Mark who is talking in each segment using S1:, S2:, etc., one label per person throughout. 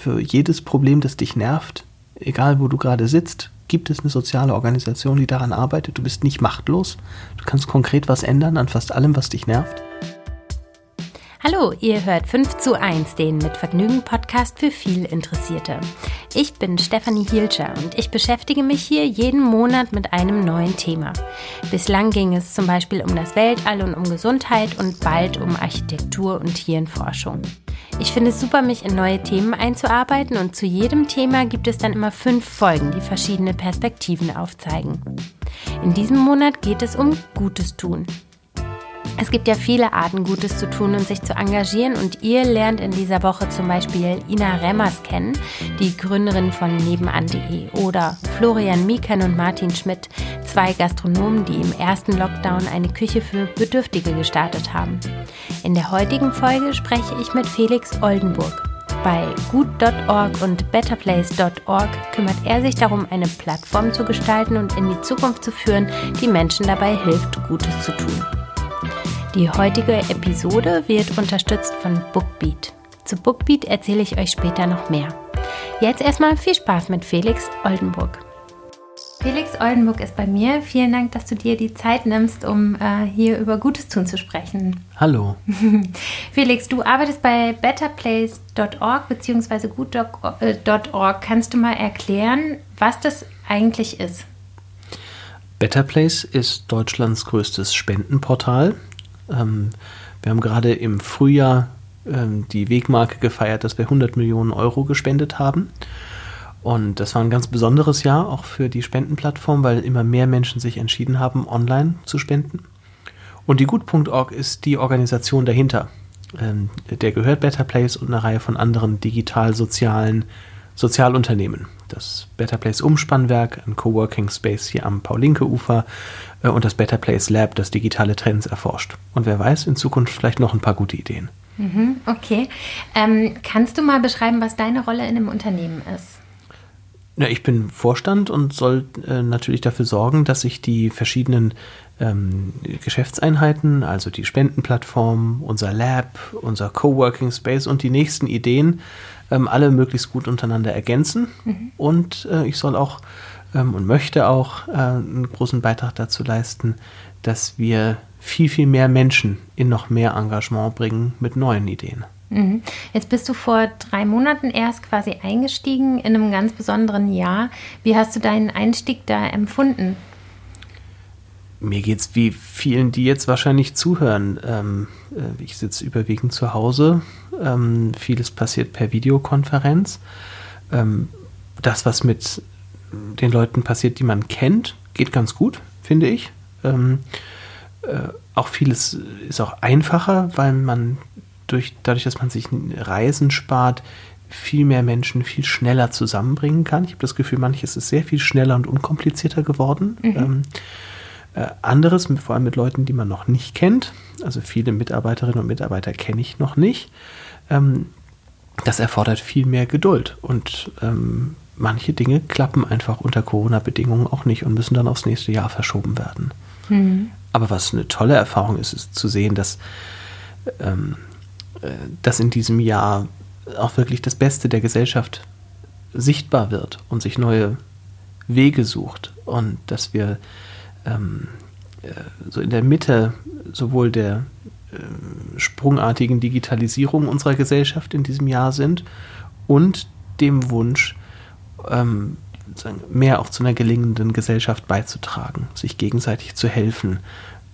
S1: für jedes Problem, das dich nervt, egal wo du gerade sitzt, gibt es eine soziale Organisation, die daran arbeitet. Du bist nicht machtlos. Du kannst konkret was ändern an fast allem, was dich nervt.
S2: Hallo, ihr hört 5 zu 1, den mit Vergnügen Podcast für viel Interessierte. Ich bin Stefanie Hielscher und ich beschäftige mich hier jeden Monat mit einem neuen Thema. Bislang ging es zum Beispiel um das Weltall und um Gesundheit und bald um Architektur und Hirnforschung. Ich finde es super, mich in neue Themen einzuarbeiten und zu jedem Thema gibt es dann immer fünf Folgen, die verschiedene Perspektiven aufzeigen. In diesem Monat geht es um Gutes tun. Es gibt ja viele Arten, Gutes zu tun und sich zu engagieren und ihr lernt in dieser Woche zum Beispiel Ina Remmers kennen, die Gründerin von nebenan.de oder Florian Mikan und Martin Schmidt, zwei Gastronomen, die im ersten Lockdown eine Küche für Bedürftige gestartet haben. In der heutigen Folge spreche ich mit Felix Oldenburg. Bei gut.org und betterplace.org kümmert er sich darum, eine Plattform zu gestalten und in die Zukunft zu führen, die Menschen dabei hilft, Gutes zu tun. Die heutige Episode wird unterstützt von Bookbeat. Zu Bookbeat erzähle ich euch später noch mehr. Jetzt erstmal viel Spaß mit Felix Oldenburg. Felix Oldenburg ist bei mir. Vielen Dank, dass du dir die Zeit nimmst, um äh, hier über Gutes tun zu sprechen.
S1: Hallo.
S2: Felix, du arbeitest bei betterplace.org bzw. gut.org. Kannst du mal erklären, was das eigentlich ist?
S1: Better Place ist Deutschlands größtes Spendenportal. Ähm, wir haben gerade im Frühjahr ähm, die Wegmarke gefeiert, dass wir 100 Millionen Euro gespendet haben. Und das war ein ganz besonderes Jahr auch für die Spendenplattform, weil immer mehr Menschen sich entschieden haben, online zu spenden. Und die Gut.org ist die Organisation dahinter. Ähm, der gehört Better Place und eine Reihe von anderen digital-sozialen Sozialunternehmen. Das Better Place Umspannwerk, ein Coworking Space hier am Paulinke-Ufer äh, und das Better Place Lab, das digitale Trends erforscht. Und wer weiß, in Zukunft vielleicht noch ein paar gute Ideen.
S2: Mhm, okay. Ähm, kannst du mal beschreiben, was deine Rolle in dem Unternehmen ist?
S1: Na, ich bin Vorstand und soll äh, natürlich dafür sorgen, dass sich die verschiedenen ähm, Geschäftseinheiten, also die Spendenplattform, unser Lab, unser Coworking Space und die nächsten Ideen ähm, alle möglichst gut untereinander ergänzen. Mhm. Und äh, ich soll auch ähm, und möchte auch äh, einen großen Beitrag dazu leisten, dass wir viel, viel mehr Menschen in noch mehr Engagement bringen mit neuen Ideen.
S2: Mhm. Jetzt bist du vor drei Monaten erst quasi eingestiegen in einem ganz besonderen Jahr. Wie hast du deinen Einstieg da empfunden?
S1: Mir geht es wie vielen, die jetzt wahrscheinlich zuhören. Ähm, äh, ich sitze überwiegend zu Hause. Ähm, vieles passiert per Videokonferenz. Ähm, das, was mit den Leuten passiert, die man kennt, geht ganz gut, finde ich. Ähm, äh, auch vieles ist auch einfacher, weil man durch, dadurch, dass man sich Reisen spart, viel mehr Menschen viel schneller zusammenbringen kann. Ich habe das Gefühl, manches ist sehr viel schneller und unkomplizierter geworden. Mhm. Ähm, äh, anderes, vor allem mit Leuten, die man noch nicht kennt, also viele Mitarbeiterinnen und Mitarbeiter kenne ich noch nicht, ähm, das erfordert viel mehr Geduld. Und ähm, manche Dinge klappen einfach unter Corona-Bedingungen auch nicht und müssen dann aufs nächste Jahr verschoben werden. Mhm. Aber was eine tolle Erfahrung ist, ist zu sehen, dass, ähm, äh, dass in diesem Jahr auch wirklich das Beste der Gesellschaft sichtbar wird und sich neue Wege sucht und dass wir ähm, äh, so in der Mitte sowohl der sprungartigen Digitalisierung unserer Gesellschaft in diesem Jahr sind und dem Wunsch, ähm, mehr auch zu einer gelingenden Gesellschaft beizutragen, sich gegenseitig zu helfen,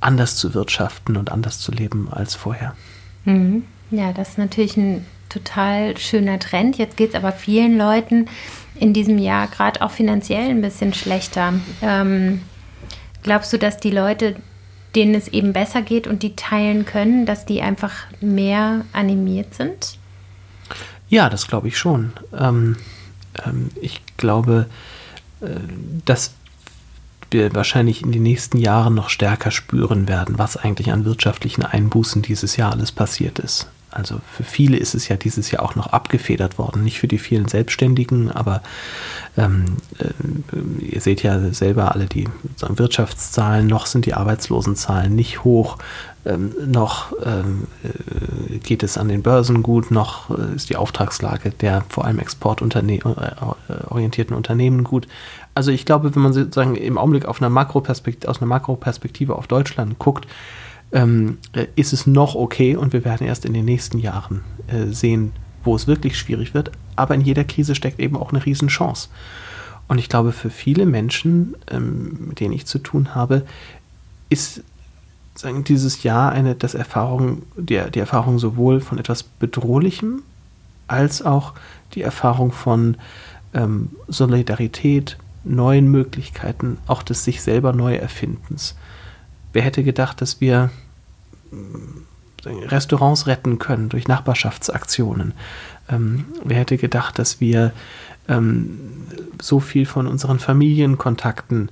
S1: anders zu wirtschaften und anders zu leben als vorher.
S2: Mhm. Ja, das ist natürlich ein total schöner Trend. Jetzt geht es aber vielen Leuten in diesem Jahr gerade auch finanziell ein bisschen schlechter. Ähm, glaubst du, dass die Leute, denen es eben besser geht und die teilen können, dass die einfach mehr animiert sind?
S1: Ja, das glaube ich schon. Ähm, ähm, ich glaube, äh, dass wir wahrscheinlich in den nächsten Jahren noch stärker spüren werden, was eigentlich an wirtschaftlichen Einbußen dieses Jahr alles passiert ist. Also für viele ist es ja dieses Jahr auch noch abgefedert worden. Nicht für die vielen Selbstständigen, aber ähm, äh, ihr seht ja selber alle die Wirtschaftszahlen, noch sind die Arbeitslosenzahlen nicht hoch, ähm, noch ähm, äh, geht es an den Börsen gut, noch äh, ist die Auftragslage der vor allem exportorientierten Unternehmen gut. Also ich glaube, wenn man sozusagen im Augenblick auf einer Makroperspektive, aus einer Makroperspektive auf Deutschland guckt, ähm, äh, ist es noch okay und wir werden erst in den nächsten Jahren äh, sehen, wo es wirklich schwierig wird. Aber in jeder Krise steckt eben auch eine Riesenchance. Und ich glaube, für viele Menschen, ähm, mit denen ich zu tun habe, ist sagen, dieses Jahr eine das Erfahrung, die, die Erfahrung sowohl von etwas Bedrohlichem als auch die Erfahrung von ähm, Solidarität, neuen Möglichkeiten, auch des sich selber neu erfindens. Wer hätte gedacht, dass wir Restaurants retten können durch Nachbarschaftsaktionen? Ähm, wer hätte gedacht, dass wir ähm, so viel von unseren Familienkontakten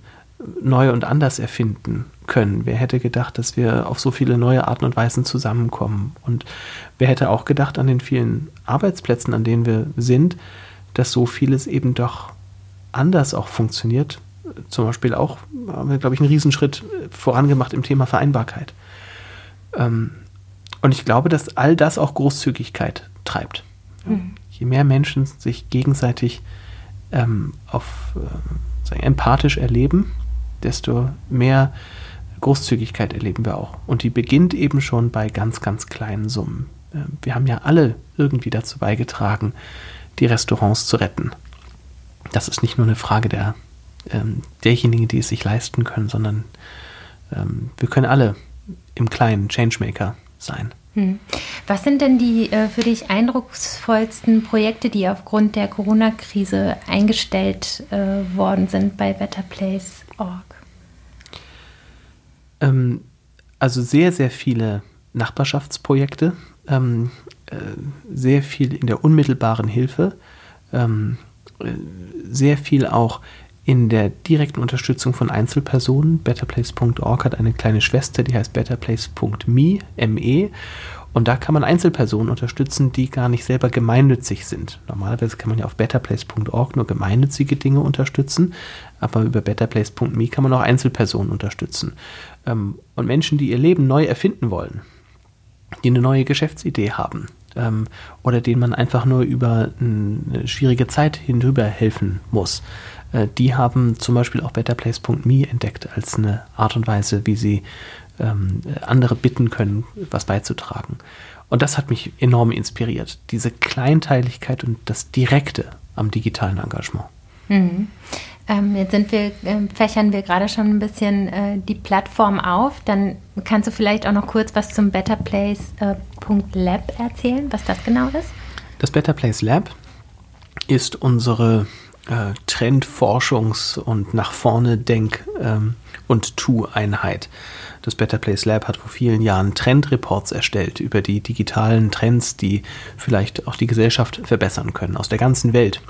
S1: neu und anders erfinden können? Wer hätte gedacht, dass wir auf so viele neue Arten und Weisen zusammenkommen? Und wer hätte auch gedacht an den vielen Arbeitsplätzen, an denen wir sind, dass so vieles eben doch anders auch funktioniert, zum Beispiel auch, haben wir, glaube ich, einen Riesenschritt vorangemacht im Thema Vereinbarkeit. Ähm, und ich glaube, dass all das auch Großzügigkeit treibt. Mhm. Je mehr Menschen sich gegenseitig ähm, auf, äh, sagen, empathisch erleben, desto mehr Großzügigkeit erleben wir auch. Und die beginnt eben schon bei ganz, ganz kleinen Summen. Äh, wir haben ja alle irgendwie dazu beigetragen, die Restaurants zu retten. Das ist nicht nur eine Frage der ähm, derjenigen, die es sich leisten können, sondern ähm, wir können alle im Kleinen Changemaker sein. Hm.
S2: Was sind denn die äh, für dich eindrucksvollsten Projekte, die aufgrund der Corona-Krise eingestellt äh, worden sind bei betterplace.org?
S1: Ähm, also sehr, sehr viele Nachbarschaftsprojekte, ähm, äh, sehr viel in der unmittelbaren Hilfe, ähm, äh, sehr viel auch in der direkten Unterstützung von Einzelpersonen. Betterplace.org hat eine kleine Schwester, die heißt betterplace.me, ME. Und da kann man Einzelpersonen unterstützen, die gar nicht selber gemeinnützig sind. Normalerweise kann man ja auf betterplace.org nur gemeinnützige Dinge unterstützen, aber über betterplace.me kann man auch Einzelpersonen unterstützen. Ähm, und Menschen, die ihr Leben neu erfinden wollen, die eine neue Geschäftsidee haben ähm, oder denen man einfach nur über eine schwierige Zeit hinüber helfen muss die haben zum Beispiel auch betterplace.me entdeckt als eine Art und Weise, wie sie ähm, andere bitten können, was beizutragen. Und das hat mich enorm inspiriert, diese Kleinteiligkeit und das Direkte am digitalen Engagement.
S2: Mhm. Ähm, jetzt sind wir, äh, fächern wir gerade schon ein bisschen äh, die Plattform auf. Dann kannst du vielleicht auch noch kurz was zum betterplace.lab äh, erzählen, was das genau ist?
S1: Das Better Place Lab ist unsere äh, Trendforschungs- und nach vorne Denk- ähm, und Tu-Einheit. Das Better Place Lab hat vor vielen Jahren Trendreports erstellt über die digitalen Trends, die vielleicht auch die Gesellschaft verbessern können, aus der ganzen Welt.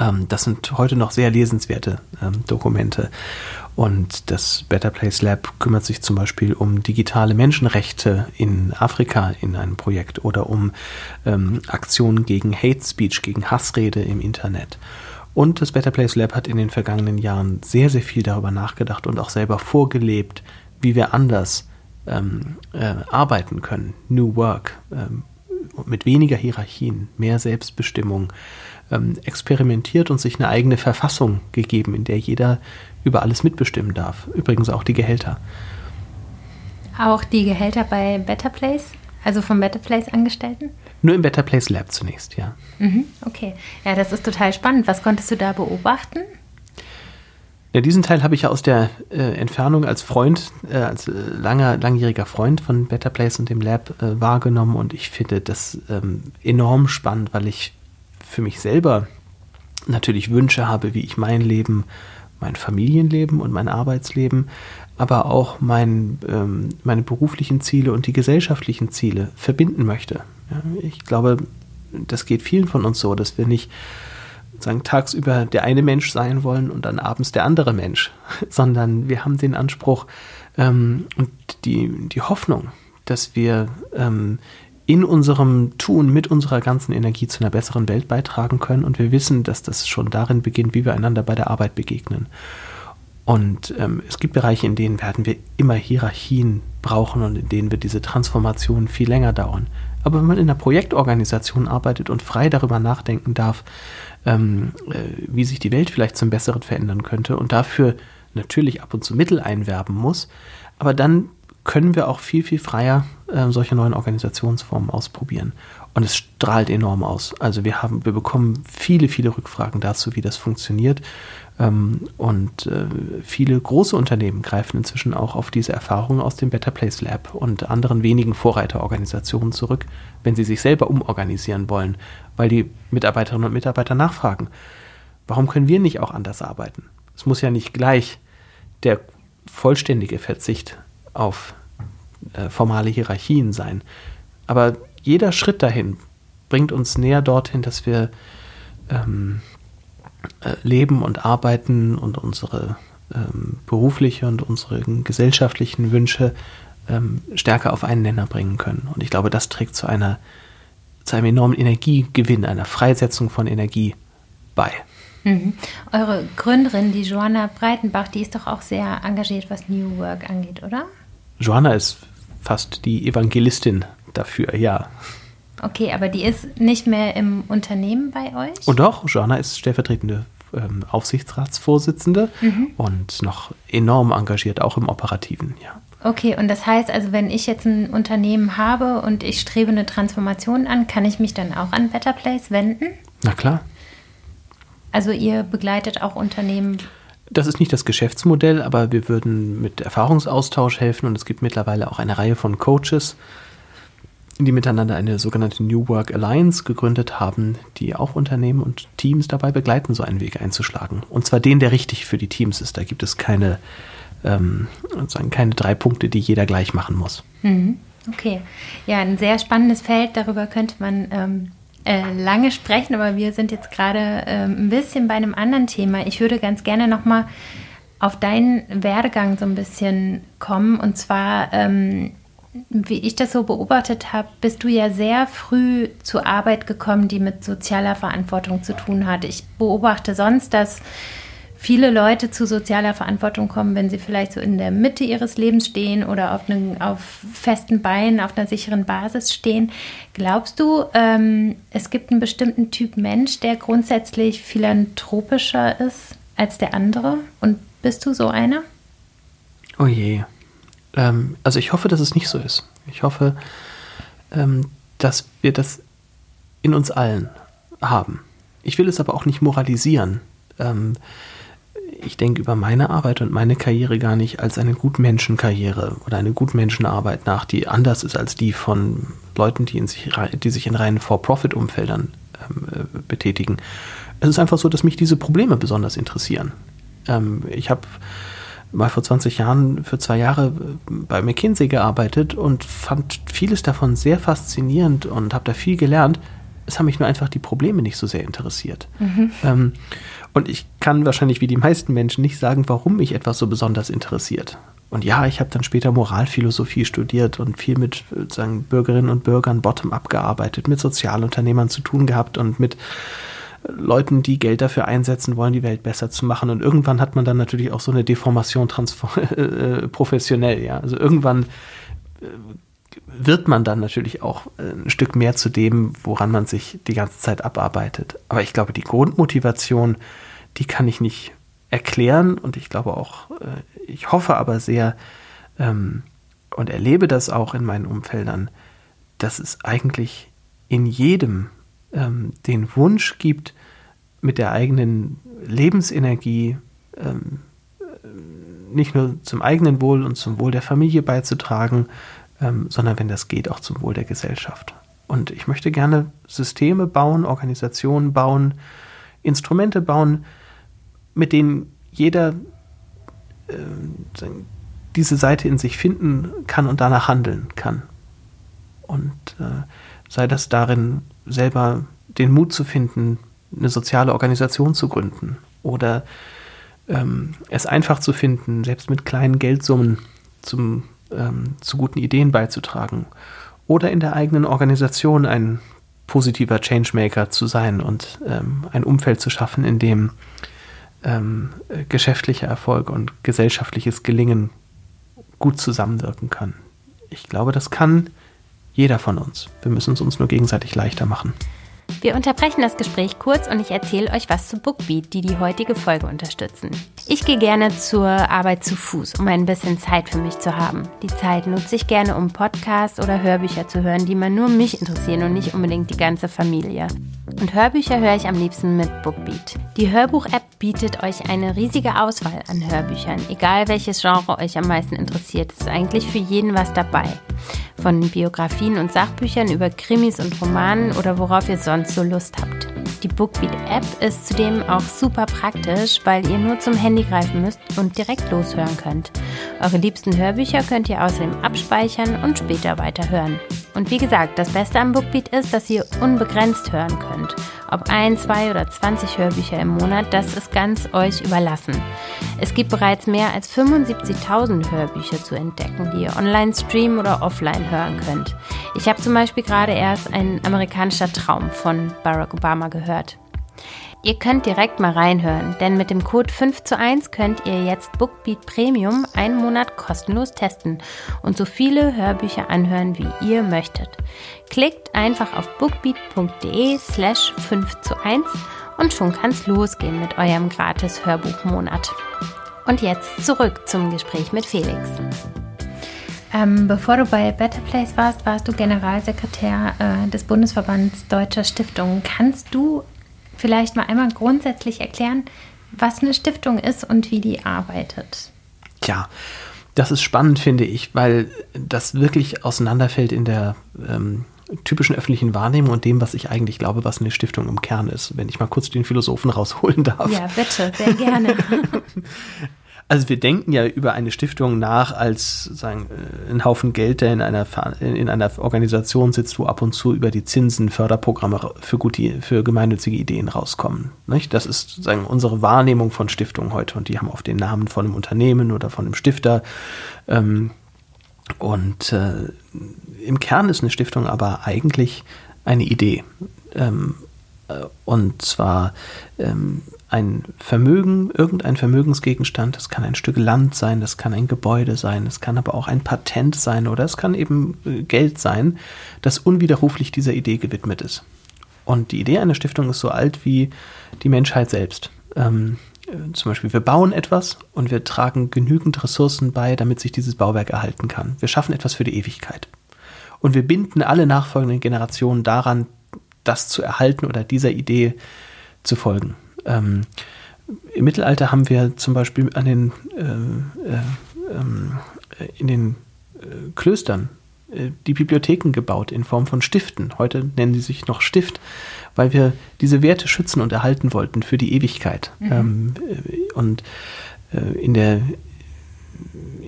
S1: Ähm, das sind heute noch sehr lesenswerte ähm, Dokumente. Und das Better Place Lab kümmert sich zum Beispiel um digitale Menschenrechte in Afrika in einem Projekt oder um ähm, Aktionen gegen Hate Speech, gegen Hassrede im Internet. Und das Better Place Lab hat in den vergangenen Jahren sehr, sehr viel darüber nachgedacht und auch selber vorgelebt, wie wir anders ähm, äh, arbeiten können. New Work, ähm, mit weniger Hierarchien, mehr Selbstbestimmung, ähm, experimentiert und sich eine eigene Verfassung gegeben, in der jeder über alles mitbestimmen darf. Übrigens auch die Gehälter.
S2: Auch die Gehälter bei Better Place, also vom Better Place Angestellten?
S1: Nur im Better Place Lab zunächst, ja.
S2: Mhm, okay. Ja, das ist total spannend. Was konntest du da beobachten?
S1: Ja, diesen Teil habe ich ja aus der äh, Entfernung als Freund, äh, als äh, langer, langjähriger Freund von Better Place und dem Lab äh, wahrgenommen und ich finde das ähm, enorm spannend, weil ich für mich selber natürlich Wünsche habe, wie ich mein Leben, mein Familienleben und mein Arbeitsleben, aber auch mein, ähm, meine beruflichen Ziele und die gesellschaftlichen Ziele verbinden möchte. Ja, ich glaube, das geht vielen von uns so, dass wir nicht sagen, tagsüber der eine Mensch sein wollen und dann abends der andere Mensch, sondern wir haben den Anspruch ähm, und die, die Hoffnung, dass wir ähm, in unserem Tun mit unserer ganzen Energie zu einer besseren Welt beitragen können. Und wir wissen, dass das schon darin beginnt, wie wir einander bei der Arbeit begegnen. Und ähm, es gibt Bereiche, in denen werden wir immer Hierarchien brauchen und in denen wird diese Transformation viel länger dauern. Aber wenn man in einer Projektorganisation arbeitet und frei darüber nachdenken darf, ähm, äh, wie sich die Welt vielleicht zum Besseren verändern könnte und dafür natürlich ab und zu Mittel einwerben muss, aber dann können wir auch viel, viel freier äh, solche neuen Organisationsformen ausprobieren. Und es strahlt enorm aus. Also wir haben, wir bekommen viele, viele Rückfragen dazu, wie das funktioniert. Ähm, und äh, viele große Unternehmen greifen inzwischen auch auf diese Erfahrungen aus dem Better Place Lab und anderen wenigen Vorreiterorganisationen zurück, wenn sie sich selber umorganisieren wollen, weil die Mitarbeiterinnen und Mitarbeiter nachfragen, warum können wir nicht auch anders arbeiten? Es muss ja nicht gleich der vollständige Verzicht auf äh, formale Hierarchien sein. Aber jeder Schritt dahin bringt uns näher dorthin, dass wir ähm, äh, leben und arbeiten und unsere ähm, berufliche und unsere gesellschaftlichen Wünsche ähm, stärker auf einen Nenner bringen können. Und ich glaube, das trägt zu einer zu einem enormen Energiegewinn, einer Freisetzung von Energie bei.
S2: Mhm. Eure Gründerin, die Joanna Breitenbach, die ist doch auch sehr engagiert, was New Work angeht, oder?
S1: Joanna ist fast die Evangelistin dafür, ja.
S2: Okay, aber die ist nicht mehr im Unternehmen bei euch?
S1: Und doch, Joanna ist stellvertretende ähm, Aufsichtsratsvorsitzende mhm. und noch enorm engagiert, auch im Operativen, ja.
S2: Okay, und das heißt also, wenn ich jetzt ein Unternehmen habe und ich strebe eine Transformation an, kann ich mich dann auch an Better Place wenden?
S1: Na klar.
S2: Also ihr begleitet auch Unternehmen
S1: das ist nicht das Geschäftsmodell, aber wir würden mit Erfahrungsaustausch helfen und es gibt mittlerweile auch eine Reihe von Coaches, die miteinander eine sogenannte New Work Alliance gegründet haben, die auch Unternehmen und Teams dabei begleiten, so einen Weg einzuschlagen. Und zwar den, der richtig für die Teams ist. Da gibt es keine, ähm, sozusagen keine drei Punkte, die jeder gleich machen muss.
S2: Mhm. Okay. Ja, ein sehr spannendes Feld. Darüber könnte man ähm, äh, lange sprechen, aber wir sind jetzt gerade äh, ein bisschen bei einem anderen Thema. Ich würde ganz gerne nochmal auf deinen Werdegang so ein bisschen kommen. Und zwar, ähm, wie ich das so beobachtet habe, bist du ja sehr früh zur Arbeit gekommen, die mit sozialer Verantwortung zu tun hat. Ich beobachte sonst, dass viele Leute zu sozialer Verantwortung kommen, wenn sie vielleicht so in der Mitte ihres Lebens stehen oder auf, einen, auf festen Beinen, auf einer sicheren Basis stehen. Glaubst du, ähm, es gibt einen bestimmten Typ Mensch, der grundsätzlich philanthropischer ist als der andere? Und bist du so einer?
S1: Oh je. Ähm, also ich hoffe, dass es nicht so ist. Ich hoffe, ähm, dass wir das in uns allen haben. Ich will es aber auch nicht moralisieren. Ähm, ich denke über meine Arbeit und meine Karriere gar nicht als eine Gutmenschenkarriere oder eine Gutmenschenarbeit nach, die anders ist als die von Leuten, die, in sich, die sich in reinen For-Profit-Umfeldern ähm, äh, betätigen. Es ist einfach so, dass mich diese Probleme besonders interessieren. Ähm, ich habe mal vor 20 Jahren für zwei Jahre bei McKinsey gearbeitet und fand vieles davon sehr faszinierend und habe da viel gelernt. Es haben mich nur einfach die Probleme nicht so sehr interessiert. Mhm. Ähm, und ich kann wahrscheinlich wie die meisten Menschen nicht sagen, warum mich etwas so besonders interessiert. Und ja, ich habe dann später Moralphilosophie studiert und viel mit sagen, Bürgerinnen und Bürgern bottom-up gearbeitet, mit Sozialunternehmern zu tun gehabt und mit Leuten, die Geld dafür einsetzen wollen, die Welt besser zu machen. Und irgendwann hat man dann natürlich auch so eine Deformation äh, professionell, ja. Also irgendwann äh, wird man dann natürlich auch ein Stück mehr zu dem, woran man sich die ganze Zeit abarbeitet. Aber ich glaube, die Grundmotivation, die kann ich nicht erklären und ich glaube auch, äh, ich hoffe aber sehr ähm, und erlebe das auch in meinen Umfeldern, dass es eigentlich in jedem ähm, den Wunsch gibt, mit der eigenen Lebensenergie ähm, nicht nur zum eigenen Wohl und zum Wohl der Familie beizutragen, ähm, sondern wenn das geht, auch zum Wohl der Gesellschaft. Und ich möchte gerne Systeme bauen, Organisationen bauen, Instrumente bauen, mit denen jeder äh, diese Seite in sich finden kann und danach handeln kann. Und äh, sei das darin, selber den Mut zu finden, eine soziale Organisation zu gründen oder ähm, es einfach zu finden, selbst mit kleinen Geldsummen zum, ähm, zu guten Ideen beizutragen oder in der eigenen Organisation ein positiver Changemaker zu sein und ähm, ein Umfeld zu schaffen, in dem ähm, geschäftlicher Erfolg und gesellschaftliches Gelingen gut zusammenwirken kann. Ich glaube, das kann jeder von uns. Wir müssen es uns nur gegenseitig leichter machen.
S2: Wir unterbrechen das Gespräch kurz und ich erzähle euch was zu Bookbeat, die die heutige Folge unterstützen. Ich gehe gerne zur Arbeit zu Fuß, um ein bisschen Zeit für mich zu haben. Die Zeit nutze ich gerne, um Podcasts oder Hörbücher zu hören, die man nur mich interessieren und nicht unbedingt die ganze Familie. Und Hörbücher höre ich am liebsten mit Bookbeat. Die Hörbuch-App bietet euch eine riesige Auswahl an Hörbüchern. Egal welches Genre euch am meisten interessiert, ist eigentlich für jeden was dabei. Von Biografien und Sachbüchern über Krimis und Romanen oder worauf ihr sonst so Lust habt. Die Bookbeat-App ist zudem auch super praktisch, weil ihr nur zum Handy greifen müsst und direkt loshören könnt. Eure liebsten Hörbücher könnt ihr außerdem abspeichern und später weiterhören. Und wie gesagt, das Beste am Bookbeat ist, dass ihr unbegrenzt hören könnt. Ob ein, zwei oder 20 Hörbücher im Monat, das ist ganz euch überlassen. Es gibt bereits mehr als 75.000 Hörbücher zu entdecken, die ihr online streamen oder offline hören könnt. Ich habe zum Beispiel gerade erst ein amerikanischer Traum von Barack Obama gehört. Ihr könnt direkt mal reinhören, denn mit dem Code 5 zu 1 könnt ihr jetzt Bookbeat Premium einen Monat kostenlos testen und so viele Hörbücher anhören, wie ihr möchtet. Klickt einfach auf bookbeat.de slash 5 zu 1 und schon kann's losgehen mit eurem gratis Hörbuchmonat. Und jetzt zurück zum Gespräch mit Felix.
S3: Ähm, bevor du bei Better Place warst, warst du Generalsekretär äh, des Bundesverbands Deutscher Stiftungen. Kannst du vielleicht mal einmal grundsätzlich erklären, was eine Stiftung ist und wie die arbeitet?
S1: Tja, das ist spannend, finde ich, weil das wirklich auseinanderfällt in der ähm, typischen öffentlichen Wahrnehmung und dem, was ich eigentlich glaube, was eine Stiftung im Kern ist. Wenn ich mal kurz den Philosophen rausholen darf.
S3: Ja, bitte, sehr gerne.
S1: Also wir denken ja über eine Stiftung nach als sagen, äh, ein Haufen Geld, der in einer, in einer Organisation sitzt, wo ab und zu über die Zinsen Förderprogramme für, gute, für gemeinnützige Ideen rauskommen. Nicht? Das ist sagen, unsere Wahrnehmung von Stiftungen heute und die haben oft den Namen von einem Unternehmen oder von einem Stifter. Ähm, und äh, im Kern ist eine Stiftung aber eigentlich eine Idee. Ähm, äh, und zwar ähm, ein Vermögen, irgendein Vermögensgegenstand, das kann ein Stück Land sein, das kann ein Gebäude sein, das kann aber auch ein Patent sein oder es kann eben äh, Geld sein, das unwiderruflich dieser Idee gewidmet ist. Und die Idee einer Stiftung ist so alt wie die Menschheit selbst. Ähm, äh, zum Beispiel, wir bauen etwas und wir tragen genügend Ressourcen bei, damit sich dieses Bauwerk erhalten kann. Wir schaffen etwas für die Ewigkeit. Und wir binden alle nachfolgenden Generationen daran, das zu erhalten oder dieser Idee zu folgen. Ähm, Im Mittelalter haben wir zum Beispiel an den, äh, äh, ähm, in den äh, Klöstern äh, die Bibliotheken gebaut in Form von Stiften. Heute nennen sie sich noch Stift, weil wir diese Werte schützen und erhalten wollten für die Ewigkeit. Mhm. Ähm, äh, und äh, in der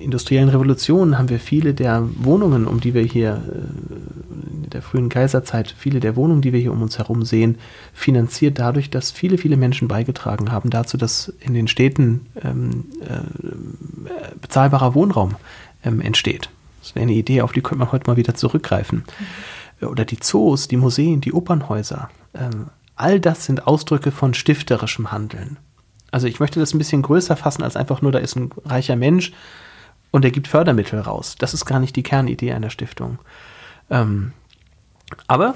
S1: industriellen Revolution haben wir viele der Wohnungen, um die wir hier in der frühen Kaiserzeit, viele der Wohnungen, die wir hier um uns herum sehen, finanziert dadurch, dass viele, viele Menschen beigetragen haben dazu, dass in den Städten ähm, äh, bezahlbarer Wohnraum ähm, entsteht. Das wäre eine Idee, auf die könnte man heute mal wieder zurückgreifen. Mhm. Oder die Zoos, die Museen, die Opernhäuser. Ähm, all das sind Ausdrücke von stifterischem Handeln. Also ich möchte das ein bisschen größer fassen als einfach nur, da ist ein reicher Mensch und er gibt Fördermittel raus. Das ist gar nicht die Kernidee einer Stiftung. Ähm, aber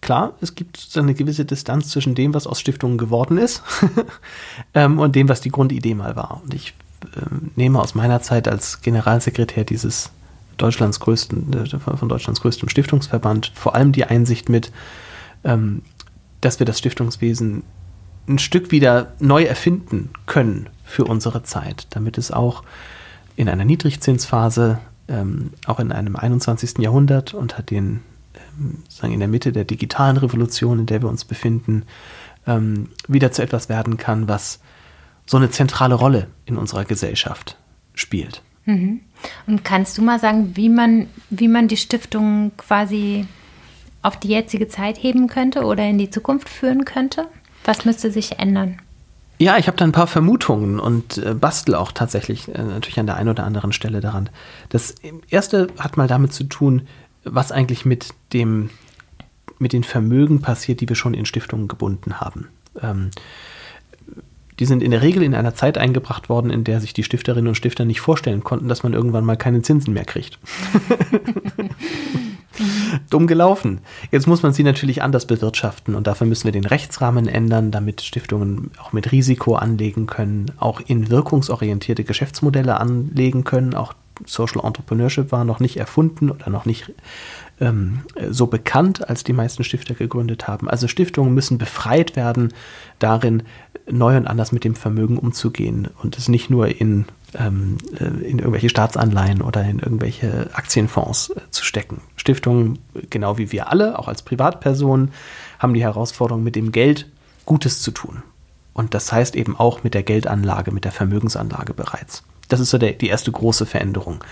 S1: klar, es gibt eine gewisse Distanz zwischen dem, was aus Stiftungen geworden ist ähm, und dem, was die Grundidee mal war. Und ich äh, nehme aus meiner Zeit als Generalsekretär dieses Deutschlands größten, äh, von Deutschlands größtem Stiftungsverband vor allem die Einsicht mit, ähm, dass wir das Stiftungswesen ein Stück wieder neu erfinden können für unsere Zeit, damit es auch in einer Niedrigzinsphase, ähm, auch in einem 21. Jahrhundert unter den ähm, sagen in der Mitte der digitalen Revolution, in der wir uns befinden, ähm, wieder zu etwas werden kann, was so eine zentrale Rolle in unserer Gesellschaft spielt.
S3: Mhm. Und kannst du mal sagen, wie man, wie man die Stiftung quasi auf die jetzige Zeit heben könnte oder in die Zukunft führen könnte? Was müsste sich ändern?
S1: Ja, ich habe da ein paar Vermutungen und äh, bastel auch tatsächlich äh, natürlich an der einen oder anderen Stelle daran. Das erste hat mal damit zu tun, was eigentlich mit dem mit den Vermögen passiert, die wir schon in Stiftungen gebunden haben. Ähm, die sind in der Regel in einer Zeit eingebracht worden, in der sich die Stifterinnen und Stifter nicht vorstellen konnten, dass man irgendwann mal keine Zinsen mehr kriegt. Dumm gelaufen. Jetzt muss man sie natürlich anders bewirtschaften und dafür müssen wir den Rechtsrahmen ändern, damit Stiftungen auch mit Risiko anlegen können, auch in wirkungsorientierte Geschäftsmodelle anlegen können. Auch Social Entrepreneurship war noch nicht erfunden oder noch nicht ähm, so bekannt, als die meisten Stifter gegründet haben. Also Stiftungen müssen befreit werden darin, neu und anders mit dem Vermögen umzugehen und es nicht nur in, ähm, äh, in irgendwelche Staatsanleihen oder in irgendwelche Aktienfonds äh, zu stecken. Stiftungen, genau wie wir alle, auch als Privatpersonen, haben die Herausforderung, mit dem Geld Gutes zu tun. Und das heißt eben auch mit der Geldanlage, mit der Vermögensanlage bereits. Das ist so der, die erste große Veränderung.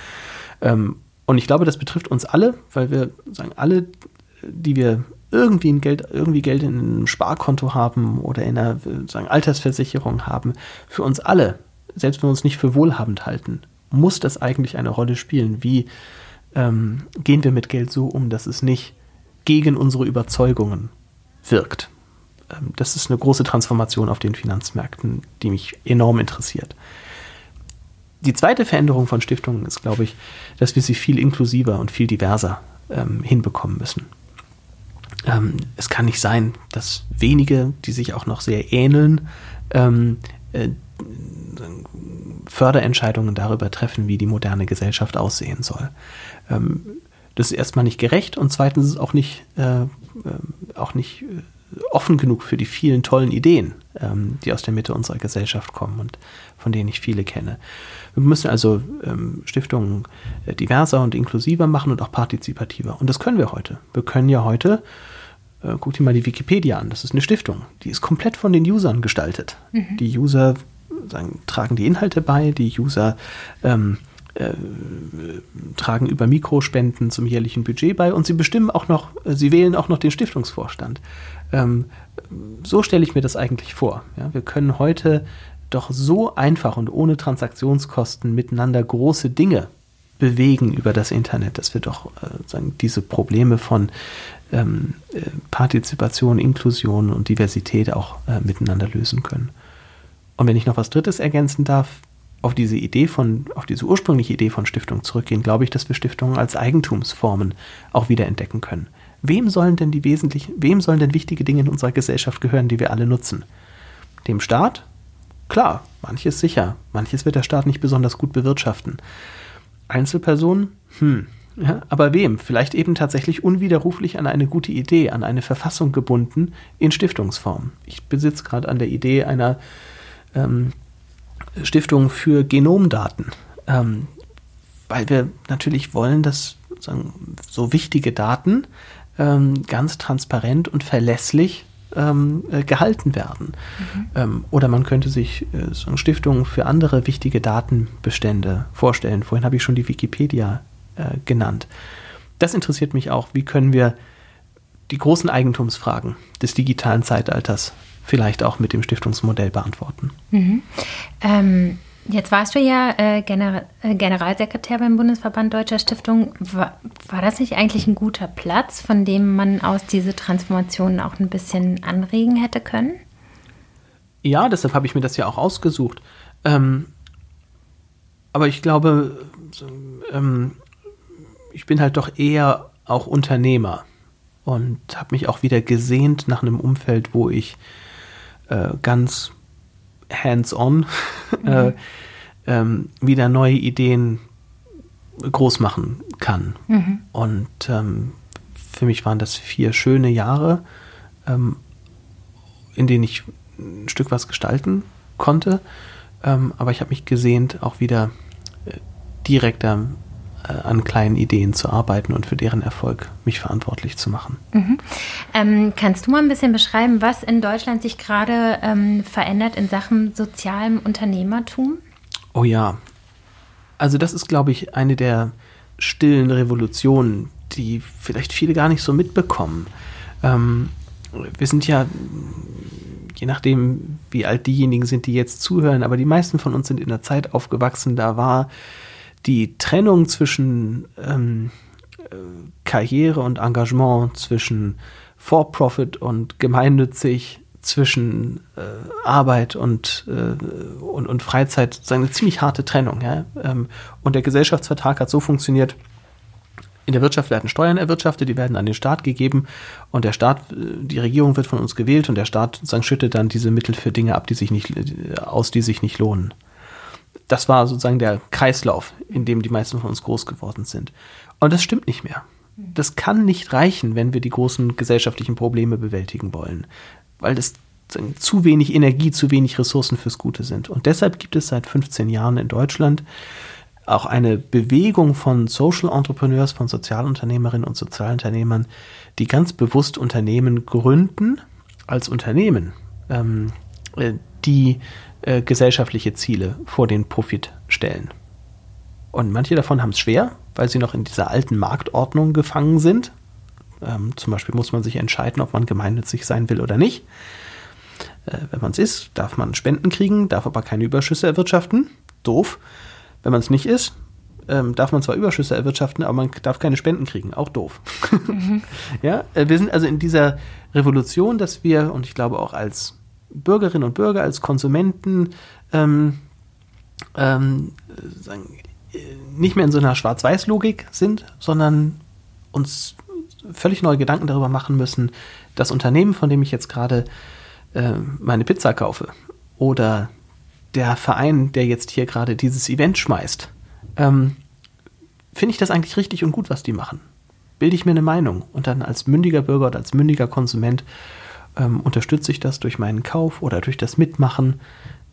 S1: Ähm, und ich glaube, das betrifft uns alle, weil wir sagen, alle, die wir irgendwie ein Geld, irgendwie Geld in einem Sparkonto haben oder in einer sagen, Altersversicherung haben, für uns alle, selbst wenn wir uns nicht für wohlhabend halten, muss das eigentlich eine Rolle spielen. Wie ähm, gehen wir mit Geld so um, dass es nicht gegen unsere Überzeugungen wirkt? Ähm, das ist eine große Transformation auf den Finanzmärkten, die mich enorm interessiert die zweite Veränderung von Stiftungen ist, glaube ich, dass wir sie viel inklusiver und viel diverser ähm, hinbekommen müssen. Ähm, es kann nicht sein, dass wenige, die sich auch noch sehr ähneln, ähm, äh, Förderentscheidungen darüber treffen, wie die moderne Gesellschaft aussehen soll. Ähm, das ist erstmal nicht gerecht und zweitens ist es auch nicht, äh, äh, auch nicht äh, offen genug für die vielen tollen Ideen, ähm, die aus der Mitte unserer Gesellschaft kommen und von denen ich viele kenne. Wir müssen also ähm, Stiftungen äh, diverser und inklusiver machen und auch partizipativer. Und das können wir heute. Wir können ja heute, äh, guck dir mal die Wikipedia an, das ist eine Stiftung, die ist komplett von den Usern gestaltet. Mhm. Die User sagen, tragen die Inhalte bei, die User ähm, äh, tragen über Mikrospenden zum jährlichen Budget bei und sie bestimmen auch noch, äh, sie wählen auch noch den Stiftungsvorstand. Ähm, so stelle ich mir das eigentlich vor. Ja, wir können heute doch so einfach und ohne Transaktionskosten miteinander große Dinge bewegen über das Internet, dass wir doch äh, sagen, diese Probleme von ähm, äh, Partizipation, Inklusion und Diversität auch äh, miteinander lösen können. Und wenn ich noch was Drittes ergänzen darf, auf diese Idee von, auf diese ursprüngliche Idee von Stiftung zurückgehen, glaube ich, dass wir Stiftungen als Eigentumsformen auch wieder entdecken können. Wem sollen denn die wesentlichen, wem sollen denn wichtige Dinge in unserer Gesellschaft gehören, die wir alle nutzen? Dem Staat? Klar, manches sicher. Manches wird der Staat nicht besonders gut bewirtschaften. Einzelpersonen? Hm. Ja, aber wem? Vielleicht eben tatsächlich unwiderruflich an eine gute Idee, an eine Verfassung gebunden in Stiftungsform. Ich besitze gerade an der Idee einer ähm, Stiftung für Genomdaten, ähm, weil wir natürlich wollen, dass sagen, so wichtige Daten ähm, ganz transparent und verlässlich ähm, äh, gehalten werden. Mhm. Ähm, oder man könnte sich äh, so Stiftungen für andere wichtige Datenbestände vorstellen. Vorhin habe ich schon die Wikipedia äh, genannt. Das interessiert mich auch. Wie können wir die großen Eigentumsfragen des digitalen Zeitalters vielleicht auch mit dem Stiftungsmodell beantworten?
S3: Mhm. Ähm Jetzt warst du ja äh, Gener äh, Generalsekretär beim Bundesverband Deutscher Stiftung. War, war, das nicht eigentlich ein guter Platz, von dem man aus diese Transformation auch ein bisschen anregen hätte können?
S1: Ja, deshalb habe ich mir das ja auch ausgesucht. Ähm, aber ich glaube, ähm, ich bin halt doch eher auch Unternehmer und habe mich auch wieder gesehnt nach einem Umfeld, wo ich äh, ganz hands-on mhm. äh, ähm, wieder neue Ideen groß machen kann. Mhm. Und ähm, für mich waren das vier schöne Jahre, ähm, in denen ich ein Stück was gestalten konnte. Ähm, aber ich habe mich gesehnt, auch wieder äh, direkter an kleinen Ideen zu arbeiten und für deren Erfolg mich verantwortlich zu machen.
S3: Mhm. Ähm, kannst du mal ein bisschen beschreiben, was in Deutschland sich gerade ähm, verändert in Sachen sozialem Unternehmertum?
S1: Oh ja, also das ist, glaube ich, eine der stillen Revolutionen, die vielleicht viele gar nicht so mitbekommen. Ähm, wir sind ja, je nachdem, wie alt diejenigen sind, die jetzt zuhören, aber die meisten von uns sind in der Zeit aufgewachsen, da war die Trennung zwischen ähm, Karriere und Engagement, zwischen For-Profit und gemeinnützig, zwischen äh, Arbeit und, äh, und, und Freizeit, sozusagen eine ziemlich harte Trennung. Ja? Ähm, und der Gesellschaftsvertrag hat so funktioniert, in der Wirtschaft werden Steuern erwirtschaftet, die werden an den Staat gegeben und der Staat, äh, die Regierung wird von uns gewählt und der Staat sozusagen schüttet dann diese Mittel für Dinge ab, die sich nicht, aus, die sich nicht lohnen. Das war sozusagen der Kreislauf, in dem die meisten von uns groß geworden sind. Und das stimmt nicht mehr. Das kann nicht reichen, wenn wir die großen gesellschaftlichen Probleme bewältigen wollen, weil das zu wenig Energie, zu wenig Ressourcen fürs Gute sind. Und deshalb gibt es seit 15 Jahren in Deutschland auch eine Bewegung von Social Entrepreneurs, von Sozialunternehmerinnen und Sozialunternehmern, die ganz bewusst Unternehmen gründen als Unternehmen, ähm, äh, die äh, gesellschaftliche Ziele vor den Profit stellen. Und manche davon haben es schwer, weil sie noch in dieser alten Marktordnung gefangen sind. Ähm, zum Beispiel muss man sich entscheiden, ob man gemeinnützig sein will oder nicht. Äh, wenn man es ist, darf man Spenden kriegen, darf aber keine Überschüsse erwirtschaften. Doof. Wenn man es nicht ist, ähm, darf man zwar Überschüsse erwirtschaften, aber man darf keine Spenden kriegen. Auch doof. Mhm. ja, äh, wir sind also in dieser Revolution, dass wir, und ich glaube auch als Bürgerinnen und Bürger, als Konsumenten, ähm, ähm, äh, nicht mehr in so einer Schwarz-Weiß-Logik sind, sondern uns völlig neue Gedanken darüber machen müssen, das Unternehmen, von dem ich jetzt gerade äh, meine Pizza kaufe, oder der Verein, der jetzt hier gerade dieses Event schmeißt, ähm, finde ich das eigentlich richtig und gut, was die machen. Bilde ich mir eine Meinung und dann als mündiger Bürger oder als mündiger Konsument ähm, unterstütze ich das durch meinen Kauf oder durch das Mitmachen.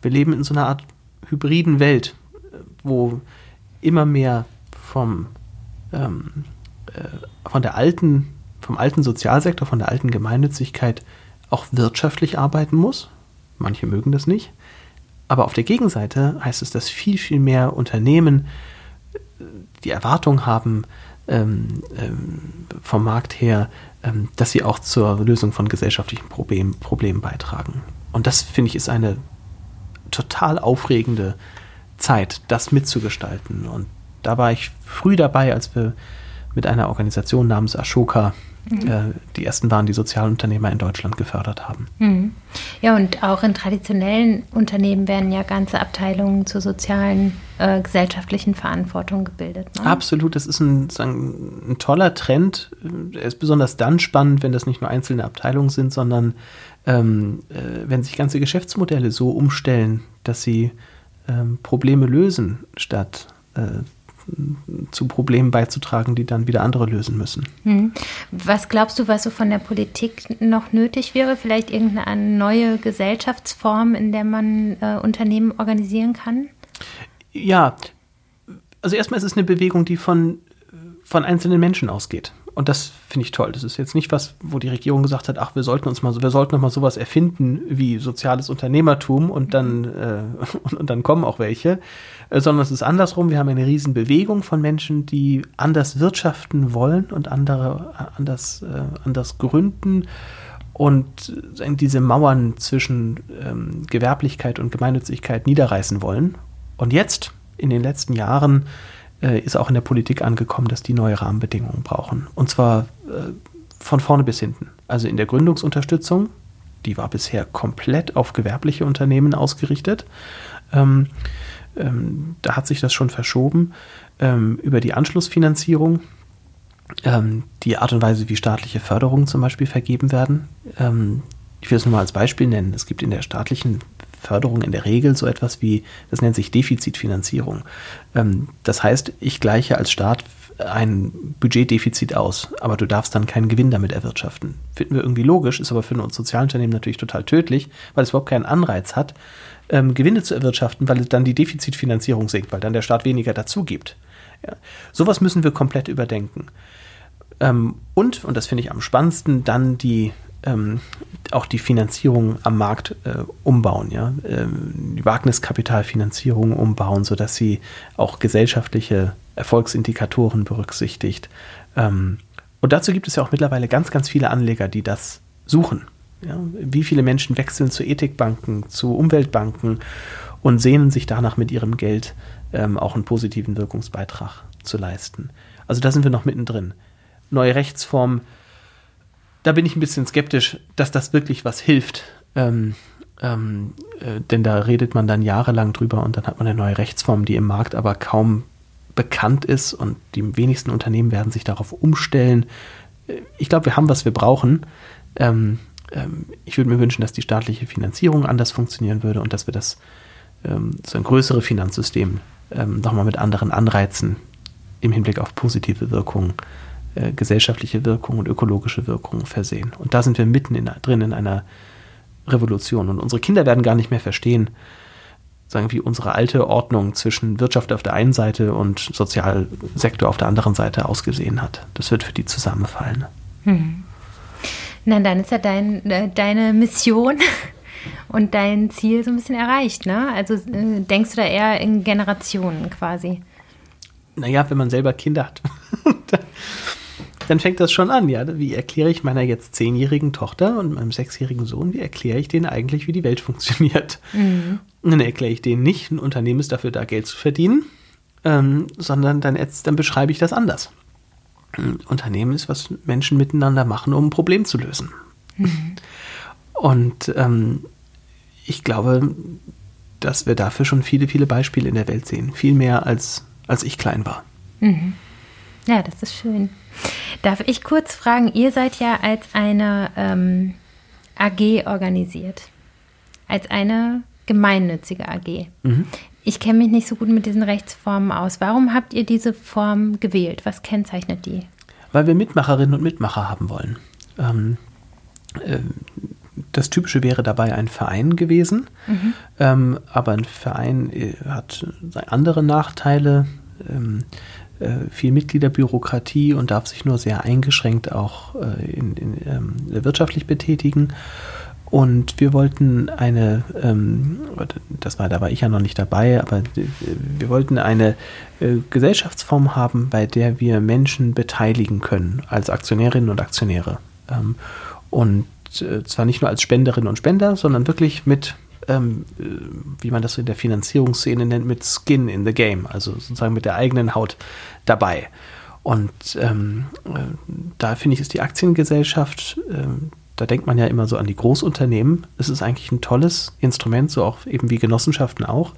S1: Wir leben in so einer Art hybriden Welt, wo immer mehr vom, ähm, äh, von der alten, vom alten Sozialsektor, von der alten Gemeinnützigkeit auch wirtschaftlich arbeiten muss. Manche mögen das nicht. Aber auf der Gegenseite heißt es, dass viel, viel mehr Unternehmen äh, die Erwartung haben, ähm, ähm, vom Markt her, ähm, dass sie auch zur Lösung von gesellschaftlichen Problem, Problemen beitragen. Und das, finde ich, ist eine total aufregende Zeit, das mitzugestalten. Und da war ich früh dabei, als wir mit einer Organisation namens Ashoka mhm. äh, die ersten waren, die Sozialunternehmer in Deutschland gefördert haben.
S3: Mhm. Ja, und auch in traditionellen Unternehmen werden ja ganze Abteilungen zur sozialen, äh, gesellschaftlichen Verantwortung gebildet.
S1: Ne? Absolut, das ist ein, ein, toller Trend. Er ist besonders dann spannend, wenn das nicht nur einzelne Abteilungen sind, sondern ähm, äh, wenn sich ganze Geschäftsmodelle so umstellen, dass sie ähm, Probleme lösen, statt äh, zu Problemen beizutragen, die dann wieder andere lösen müssen.
S3: Hm. Was glaubst du, was so von der Politik noch nötig wäre? Vielleicht irgendeine neue Gesellschaftsform, in der man äh, Unternehmen organisieren kann?
S1: Ja, also erstmal ist es eine Bewegung, die von, von einzelnen Menschen ausgeht. Und das finde ich toll. Das ist jetzt nicht was, wo die Regierung gesagt hat, ach, wir sollten uns mal, wir sollten noch mal sowas erfinden wie soziales Unternehmertum und dann, äh, und, und, dann kommen auch welche, äh, sondern es ist andersrum. Wir haben eine riesen Bewegung von Menschen, die anders wirtschaften wollen und andere äh, anders, äh, anders gründen und diese Mauern zwischen ähm, Gewerblichkeit und Gemeinnützigkeit niederreißen wollen. Und jetzt, in den letzten Jahren, äh, ist auch in der Politik angekommen, dass die neue Rahmenbedingungen brauchen. Und zwar äh, von vorne bis hinten. Also in der Gründungsunterstützung, die war bisher komplett auf gewerbliche Unternehmen ausgerichtet. Ähm, ähm, da hat sich das schon verschoben. Ähm, über die Anschlussfinanzierung, ähm, die Art und Weise, wie staatliche Förderungen zum Beispiel vergeben werden. Ähm, ich will es nur mal als Beispiel nennen. Es gibt in der staatlichen Förderung in der Regel so etwas wie, das nennt sich Defizitfinanzierung. Ähm, das heißt, ich gleiche als Staat ein Budgetdefizit aus, aber du darfst dann keinen Gewinn damit erwirtschaften. Finden wir irgendwie logisch, ist aber für uns Sozialunternehmen natürlich total tödlich, weil es überhaupt keinen Anreiz hat, ähm, Gewinne zu erwirtschaften, weil dann die Defizitfinanzierung sinkt, weil dann der Staat weniger dazu gibt. Ja. Sowas müssen wir komplett überdenken. Ähm, und, und das finde ich am spannendsten, dann die ähm, auch die Finanzierung am Markt äh, umbauen, ja, ähm, die Wagniskapitalfinanzierung umbauen, sodass sie auch gesellschaftliche Erfolgsindikatoren berücksichtigt. Ähm, und dazu gibt es ja auch mittlerweile ganz, ganz viele Anleger, die das suchen. Ja, wie viele Menschen wechseln zu Ethikbanken, zu Umweltbanken und sehnen sich danach mit ihrem Geld ähm, auch einen positiven Wirkungsbeitrag zu leisten. Also da sind wir noch mittendrin. neue Rechtsform, da bin ich ein bisschen skeptisch, dass das wirklich was hilft. Ähm, ähm, äh, denn da redet man dann jahrelang drüber und dann hat man eine neue Rechtsform, die im Markt aber kaum bekannt ist und die wenigsten Unternehmen werden sich darauf umstellen. Äh, ich glaube, wir haben, was wir brauchen. Ähm, ähm, ich würde mir wünschen, dass die staatliche Finanzierung anders funktionieren würde und dass wir das ähm, so ein größeres Finanzsystem ähm, nochmal mit anderen Anreizen im Hinblick auf positive Wirkungen, äh, gesellschaftliche Wirkungen und ökologische Wirkungen versehen. Und da sind wir mitten in, drin in einer Revolution. Und unsere Kinder werden gar nicht mehr verstehen, sagen wie unsere alte Ordnung zwischen Wirtschaft auf der einen Seite und Sozialsektor auf der anderen Seite ausgesehen hat. Das wird für die zusammenfallen. Hm.
S3: Na, dann ist ja dein, äh, deine Mission und dein Ziel so ein bisschen erreicht, ne? Also äh, denkst du da eher in Generationen quasi?
S1: Naja, wenn man selber Kinder hat, dann fängt das schon an, ja. Wie erkläre ich meiner jetzt zehnjährigen Tochter und meinem sechsjährigen Sohn, wie erkläre ich denen eigentlich, wie die Welt funktioniert? Mhm. Und dann erkläre ich denen nicht, ein Unternehmen ist dafür da, Geld zu verdienen, ähm, sondern dann, dann beschreibe ich das anders. Ein Unternehmen ist, was Menschen miteinander machen, um ein Problem zu lösen. Mhm. Und ähm, ich glaube, dass wir dafür schon viele, viele Beispiele in der Welt sehen. Viel mehr als, als ich klein war. Mhm.
S3: Ja, das ist schön. Darf ich kurz fragen, ihr seid ja als eine ähm, AG organisiert. Als eine gemeinnützige AG. Mhm. Ich kenne mich nicht so gut mit diesen Rechtsformen aus. Warum habt ihr diese Form gewählt? Was kennzeichnet die?
S1: Weil wir Mitmacherinnen und Mitmacher haben wollen. Ähm, äh, das Typische wäre dabei ein Verein gewesen, mhm. ähm, aber ein Verein äh, hat andere Nachteile. Ähm, äh, viel Mitgliederbürokratie und darf sich nur sehr eingeschränkt auch äh, in, in, ähm, wirtschaftlich betätigen. Und wir wollten eine, ähm, das war, da war ich ja noch nicht dabei, aber wir wollten eine äh, Gesellschaftsform haben, bei der wir Menschen beteiligen können als Aktionärinnen und Aktionäre. Ähm, und äh, zwar nicht nur als Spenderinnen und Spender, sondern wirklich mit ähm, äh, wie man das in der Finanzierungsszene nennt, mit Skin in the Game, also sozusagen mit der eigenen Haut dabei. Und ähm, äh, da finde ich, ist die Aktiengesellschaft, äh, da denkt man ja immer so an die Großunternehmen. Es ist eigentlich ein tolles Instrument, so auch eben wie Genossenschaften auch,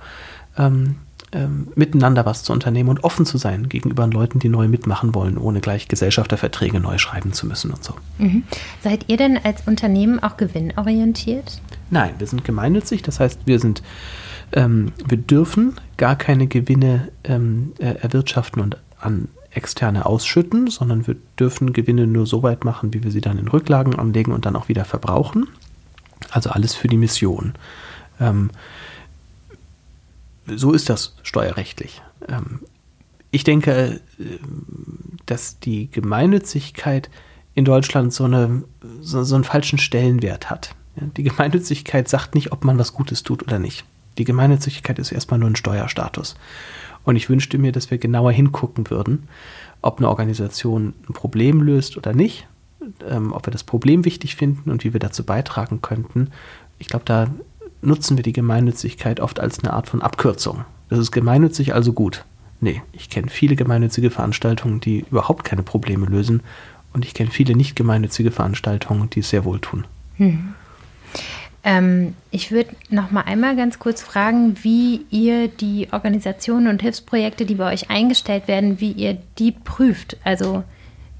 S1: ähm, miteinander was zu unternehmen und offen zu sein gegenüber Leuten, die neu mitmachen wollen, ohne gleich Gesellschafterverträge neu schreiben zu müssen und so.
S3: Mhm. Seid ihr denn als Unternehmen auch gewinnorientiert?
S1: Nein, wir sind gemeinnützig, das heißt, wir sind ähm, wir dürfen gar keine Gewinne ähm, äh, erwirtschaften und an externe ausschütten, sondern wir dürfen Gewinne nur so weit machen, wie wir sie dann in Rücklagen anlegen und dann auch wieder verbrauchen. Also alles für die Mission. Ähm, so ist das steuerrechtlich. Ähm, ich denke, äh, dass die Gemeinnützigkeit in Deutschland so, eine, so, so einen falschen Stellenwert hat. Die Gemeinnützigkeit sagt nicht, ob man was Gutes tut oder nicht. Die Gemeinnützigkeit ist erstmal nur ein Steuerstatus. Und ich wünschte mir, dass wir genauer hingucken würden, ob eine Organisation ein Problem löst oder nicht, ähm, ob wir das Problem wichtig finden und wie wir dazu beitragen könnten. Ich glaube, da nutzen wir die Gemeinnützigkeit oft als eine Art von Abkürzung. Das ist gemeinnützig, also gut. Nee, ich kenne viele gemeinnützige Veranstaltungen, die überhaupt keine Probleme lösen. Und ich kenne viele nicht gemeinnützige Veranstaltungen, die es sehr wohl tun. Hm.
S3: Ähm, ich würde noch mal einmal ganz kurz fragen, wie ihr die Organisationen und Hilfsprojekte, die bei euch eingestellt werden, wie ihr die prüft. Also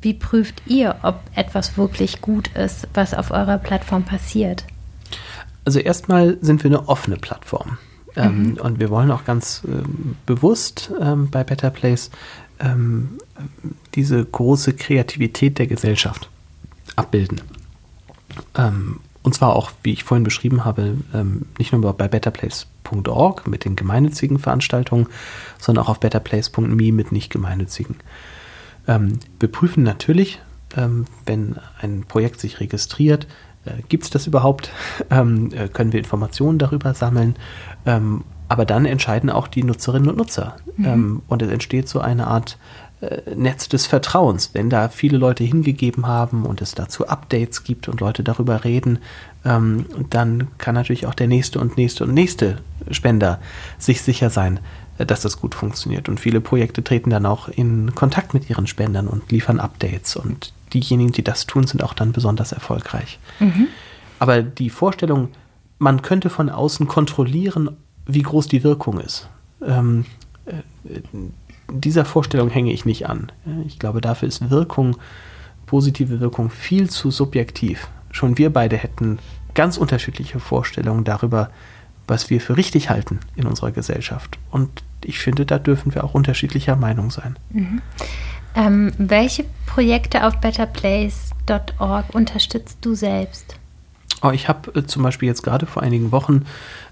S3: wie prüft ihr, ob etwas wirklich gut ist, was auf eurer Plattform passiert?
S1: Also erstmal sind wir eine offene Plattform. Ähm, mhm. und wir wollen auch ganz ähm, bewusst ähm, bei Better Place ähm, diese große Kreativität der Gesellschaft abbilden. Ähm, und zwar auch, wie ich vorhin beschrieben habe, ähm, nicht nur bei betterplace.org mit den gemeinnützigen Veranstaltungen, sondern auch auf betterplace.me mit nicht gemeinnützigen. Wir prüfen natürlich, wenn ein Projekt sich registriert, äh, gibt es das überhaupt? Ähm, äh, können wir Informationen darüber sammeln? Ähm, aber dann entscheiden auch die Nutzerinnen und Nutzer. Mhm. Ähm, und es entsteht so eine Art äh, Netz des Vertrauens. Wenn da viele Leute hingegeben haben und es dazu Updates gibt und Leute darüber reden, ähm, dann kann natürlich auch der nächste und nächste und nächste Spender sich sicher sein, äh, dass das gut funktioniert. Und viele Projekte treten dann auch in Kontakt mit ihren Spendern und liefern Updates. Und diejenigen, die das tun, sind auch dann besonders erfolgreich. Mhm. Aber die Vorstellung, man könnte von außen kontrollieren, wie groß die Wirkung ist, ähm, äh, dieser Vorstellung hänge ich nicht an. Ich glaube, dafür ist Wirkung, positive Wirkung viel zu subjektiv. Schon wir beide hätten ganz unterschiedliche Vorstellungen darüber, was wir für richtig halten in unserer Gesellschaft. Und ich finde, da dürfen wir auch unterschiedlicher Meinung sein.
S3: Mhm. Ähm, welche Projekte auf betterplace.org unterstützt du selbst?
S1: Oh, ich habe äh, zum Beispiel jetzt gerade vor einigen Wochen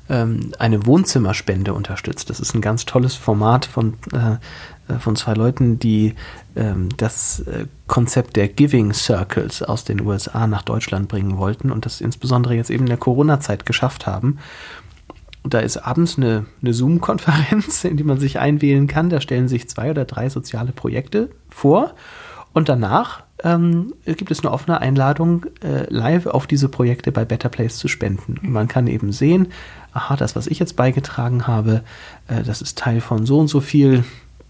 S1: ähm, eine Wohnzimmerspende unterstützt. Das ist ein ganz tolles Format von, äh, äh, von zwei Leuten, die ähm, das äh, Konzept der Giving Circles aus den USA nach Deutschland bringen wollten und das insbesondere jetzt eben in der Corona-Zeit geschafft haben. Und da ist abends eine, eine Zoom-Konferenz, in die man sich einwählen kann. Da stellen sich zwei oder drei soziale Projekte vor. Und danach ähm, gibt es eine offene Einladung, äh, live auf diese Projekte bei Better Place zu spenden. Und man kann eben sehen, aha, das, was ich jetzt beigetragen habe, äh, das ist Teil von so und so viel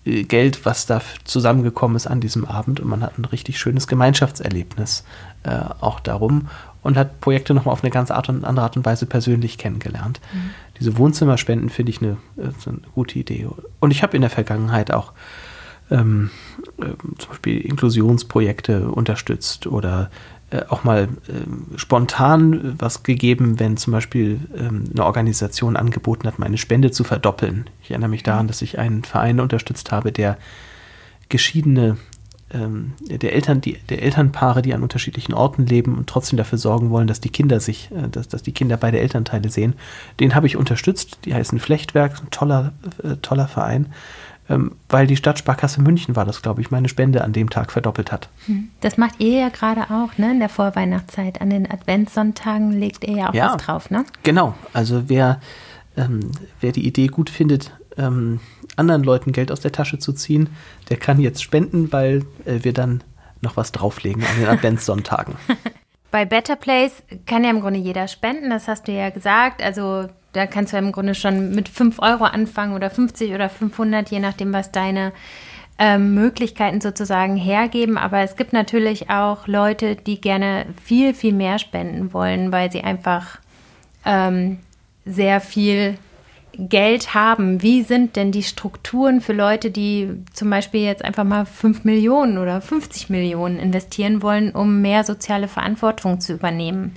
S1: äh, Geld, was da zusammengekommen ist an diesem Abend. Und man hat ein richtig schönes Gemeinschaftserlebnis äh, auch darum und hat Projekte nochmal auf eine ganz Art und andere Art und Weise persönlich kennengelernt. Mhm. Diese Wohnzimmerspenden finde ich eine, äh, eine, gute Idee. Und ich habe in der Vergangenheit auch ähm, äh, zum Beispiel Inklusionsprojekte unterstützt oder äh, auch mal äh, spontan was gegeben, wenn zum Beispiel ähm, eine Organisation angeboten hat, meine Spende zu verdoppeln. Ich erinnere mich daran, dass ich einen Verein unterstützt habe, der geschiedene ähm, der Eltern, die, der Elternpaare, die an unterschiedlichen Orten leben und trotzdem dafür sorgen wollen, dass die Kinder sich, äh, dass, dass die Kinder beide Elternteile sehen, den habe ich unterstützt. Die heißen Flechtwerk, ein toller, äh, toller Verein ähm, weil die Stadtsparkasse München war das, glaube ich, meine Spende an dem Tag verdoppelt hat.
S3: Hm. Das macht ihr ja gerade auch, ne? In der Vorweihnachtszeit. An den Adventssonntagen legt ihr ja auch ja, was drauf, ne?
S1: Genau. Also wer, ähm, wer die Idee gut findet, ähm, anderen Leuten Geld aus der Tasche zu ziehen, der kann jetzt spenden, weil äh, wir dann noch was drauflegen an den Adventssonntagen.
S3: Bei Better Place kann ja im Grunde jeder spenden, das hast du ja gesagt. Also da kannst du im Grunde schon mit 5 Euro anfangen oder 50 oder 500, je nachdem, was deine ähm, Möglichkeiten sozusagen hergeben. Aber es gibt natürlich auch Leute, die gerne viel, viel mehr spenden wollen, weil sie einfach ähm, sehr viel Geld haben. Wie sind denn die Strukturen für Leute, die zum Beispiel jetzt einfach mal 5 Millionen oder 50 Millionen investieren wollen, um mehr soziale Verantwortung zu übernehmen?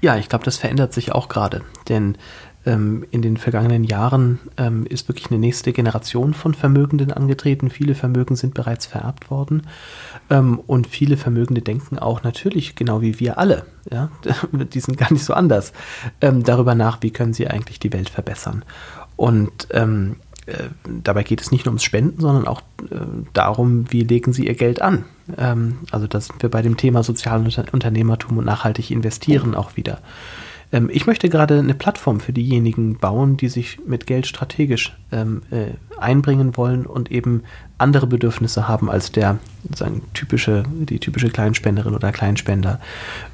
S1: Ja, ich glaube, das verändert sich auch gerade, denn ähm, in den vergangenen Jahren ähm, ist wirklich eine nächste Generation von Vermögenden angetreten. Viele Vermögen sind bereits vererbt worden ähm, und viele Vermögende denken auch natürlich, genau wie wir alle, ja, die sind gar nicht so anders, ähm, darüber nach, wie können sie eigentlich die Welt verbessern. Und ähm, äh, dabei geht es nicht nur ums Spenden, sondern auch äh, darum, wie legen sie ihr Geld an. Ähm, also da sind wir bei dem Thema Sozialunternehmertum und nachhaltig investieren auch wieder. Ähm, ich möchte gerade eine Plattform für diejenigen bauen, die sich mit Geld strategisch ähm, äh, einbringen wollen und eben andere Bedürfnisse haben als der sagen, typische, die typische Kleinspenderin oder Kleinspender.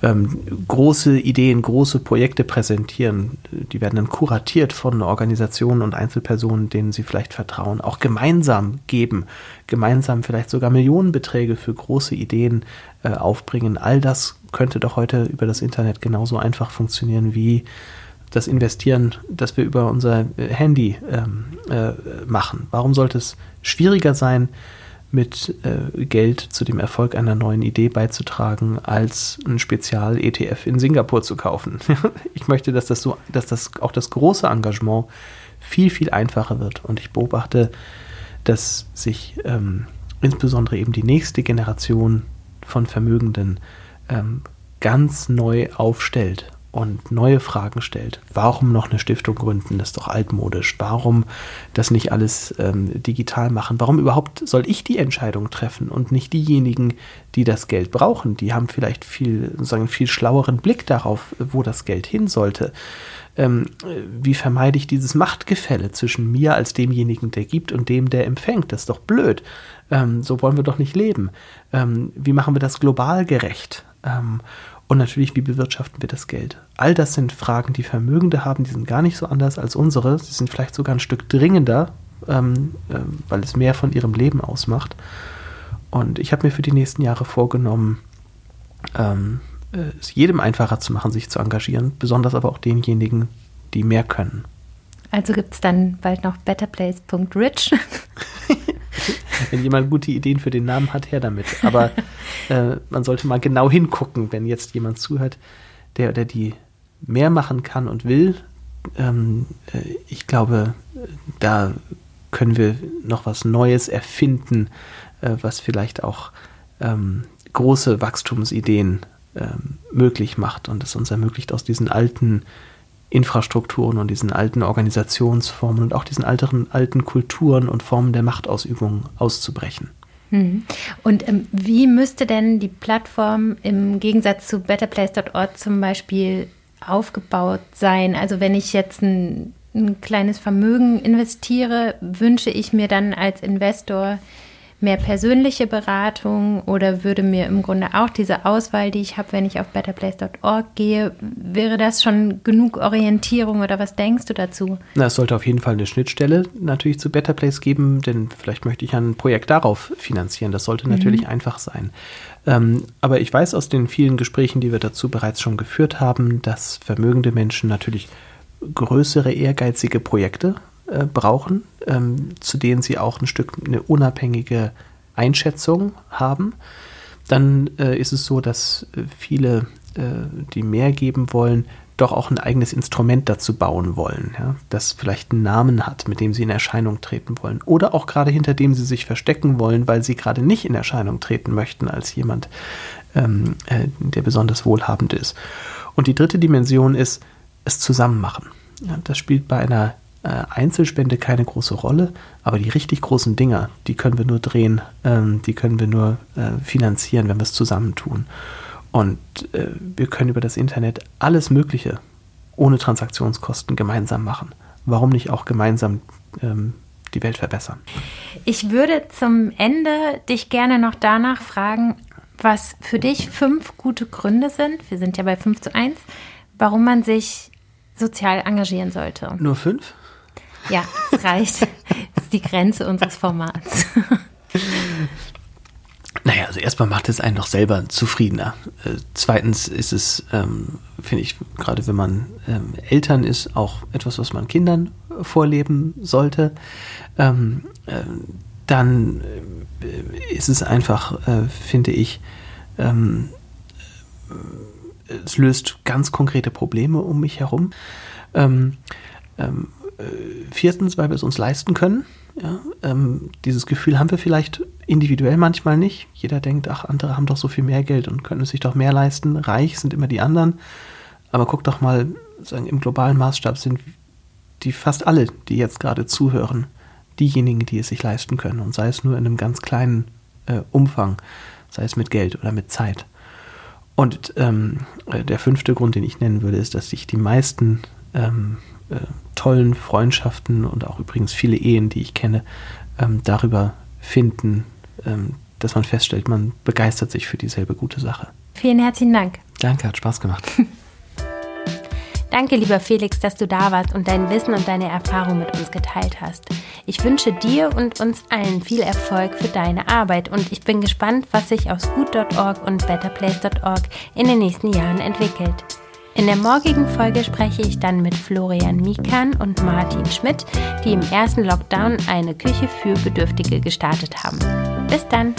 S1: Ähm, große Ideen, große Projekte präsentieren, die werden dann kuratiert von Organisationen und Einzelpersonen, denen sie vielleicht vertrauen, auch gemeinsam geben, gemeinsam vielleicht sogar Millionenbeträge für große Ideen äh, aufbringen. All das könnte doch heute über das Internet genauso einfach funktionieren wie das Investieren, das wir über unser äh, Handy ähm, äh, machen. Warum sollte es schwieriger sein, mit äh, Geld zu dem Erfolg einer neuen Idee beizutragen, als ein Spezial-ETF in Singapur zu kaufen? ich möchte, dass das so, dass das auch das große Engagement viel, viel einfacher wird. Und ich beobachte, dass sich ähm, insbesondere eben die nächste Generation von Vermögenden ähm, ganz neu aufstellt und neue Fragen stellt. Warum noch eine Stiftung gründen? Das ist doch altmodisch. Warum das nicht alles ähm, digital machen? Warum überhaupt soll ich die Entscheidung treffen und nicht diejenigen, die das Geld brauchen? Die haben vielleicht viel, sagen, viel schlaueren Blick darauf, wo das Geld hin sollte. Ähm, wie vermeide ich dieses Machtgefälle zwischen mir als demjenigen, der gibt und dem, der empfängt? Das ist doch blöd. Ähm, so wollen wir doch nicht leben. Ähm, wie machen wir das global gerecht? Ähm, Und natürlich, wie bewirtschaften wir das Geld? All das sind Fragen, die Vermögende haben, die sind gar nicht so anders als unsere. Sie sind vielleicht sogar ein Stück dringender, ähm, äh, weil es mehr von ihrem Leben ausmacht. Und ich habe mir für die nächsten Jahre vorgenommen, ähm, äh, es jedem einfacher zu machen, sich zu engagieren, besonders aber auch denjenigen, die mehr können.
S3: Also gibt es dann bald noch betterplace.rich.
S1: wenn jemand gute Ideen für den Namen hat, her damit. Aber äh, man sollte mal genau hingucken, wenn jetzt jemand zuhört, der oder die mehr machen kann und will. Ähm, äh, ich glaube, da können wir noch was Neues erfinden, äh, was vielleicht auch ähm, große Wachstumsideen ähm, möglich macht und es uns ermöglicht, aus diesen alten Infrastrukturen und diesen alten Organisationsformen und auch diesen alten, alten Kulturen und Formen der Machtausübung auszubrechen.
S3: Hm. Und ähm, wie müsste denn die Plattform im Gegensatz zu betterplace.org zum Beispiel aufgebaut sein? Also wenn ich jetzt ein, ein kleines Vermögen investiere, wünsche ich mir dann als Investor mehr persönliche Beratung oder würde mir im Grunde auch diese Auswahl, die ich habe, wenn ich auf betterplace.org gehe, wäre das schon genug Orientierung oder was denkst du dazu?
S1: Na, es sollte auf jeden Fall eine Schnittstelle natürlich zu Better Place geben, denn vielleicht möchte ich ein Projekt darauf finanzieren. Das sollte mhm. natürlich einfach sein. Ähm, aber ich weiß aus den vielen Gesprächen, die wir dazu bereits schon geführt haben, dass vermögende Menschen natürlich größere, ehrgeizige Projekte äh, brauchen, ähm, zu denen sie auch ein Stück eine unabhängige Einschätzung haben. Dann äh, ist es so, dass äh, viele, äh, die mehr geben wollen, doch auch ein eigenes Instrument dazu bauen wollen, ja, das vielleicht einen Namen hat, mit dem sie in Erscheinung treten wollen. Oder auch gerade hinter dem sie sich verstecken wollen, weil sie gerade nicht in Erscheinung treten möchten als jemand, ähm, äh, der besonders wohlhabend ist. Und die dritte Dimension ist, es zusammen machen. Ja, das spielt bei einer Einzelspende keine große Rolle, aber die richtig großen Dinger, die können wir nur drehen, ähm, die können wir nur äh, finanzieren, wenn wir es zusammentun. Und äh, wir können über das Internet alles Mögliche ohne Transaktionskosten gemeinsam machen. Warum nicht auch gemeinsam ähm, die Welt verbessern?
S3: Ich würde zum Ende dich gerne noch danach fragen, was für dich fünf gute Gründe sind, wir sind ja bei 5 zu 1, warum man sich sozial engagieren sollte.
S1: Nur fünf?
S3: Ja, es reicht. Das ist die Grenze unseres Formats.
S1: Naja, also erstmal macht es einen noch selber zufriedener. Äh, zweitens ist es, ähm, finde ich, gerade wenn man ähm, Eltern ist, auch etwas, was man Kindern vorleben sollte. Ähm, äh, dann äh, ist es einfach, äh, finde ich, ähm, äh, es löst ganz konkrete Probleme um mich herum. Ähm, ähm, äh, viertens, weil wir es uns leisten können. Ja, ähm, dieses Gefühl haben wir vielleicht individuell manchmal nicht. Jeder denkt, ach, andere haben doch so viel mehr Geld und können es sich doch mehr leisten. Reich sind immer die anderen. Aber guck doch mal, sagen, im globalen Maßstab sind die fast alle, die jetzt gerade zuhören, diejenigen, die es sich leisten können. Und sei es nur in einem ganz kleinen äh, Umfang, sei es mit Geld oder mit Zeit. Und ähm, äh, der fünfte Grund, den ich nennen würde, ist, dass sich die meisten ähm, äh, tollen Freundschaften und auch übrigens viele Ehen, die ich kenne, ähm, darüber finden, ähm, dass man feststellt, man begeistert sich für dieselbe gute Sache.
S3: Vielen herzlichen Dank.
S1: Danke, hat Spaß gemacht.
S2: Danke, lieber Felix, dass du da warst und dein Wissen und deine Erfahrung mit uns geteilt hast. Ich wünsche dir und uns allen viel Erfolg für deine Arbeit und ich bin gespannt, was sich aus gut.org und betterplace.org in den nächsten Jahren entwickelt. In der morgigen Folge spreche ich dann mit Florian Mikan und Martin Schmidt, die im ersten Lockdown eine Küche für Bedürftige gestartet haben. Bis dann!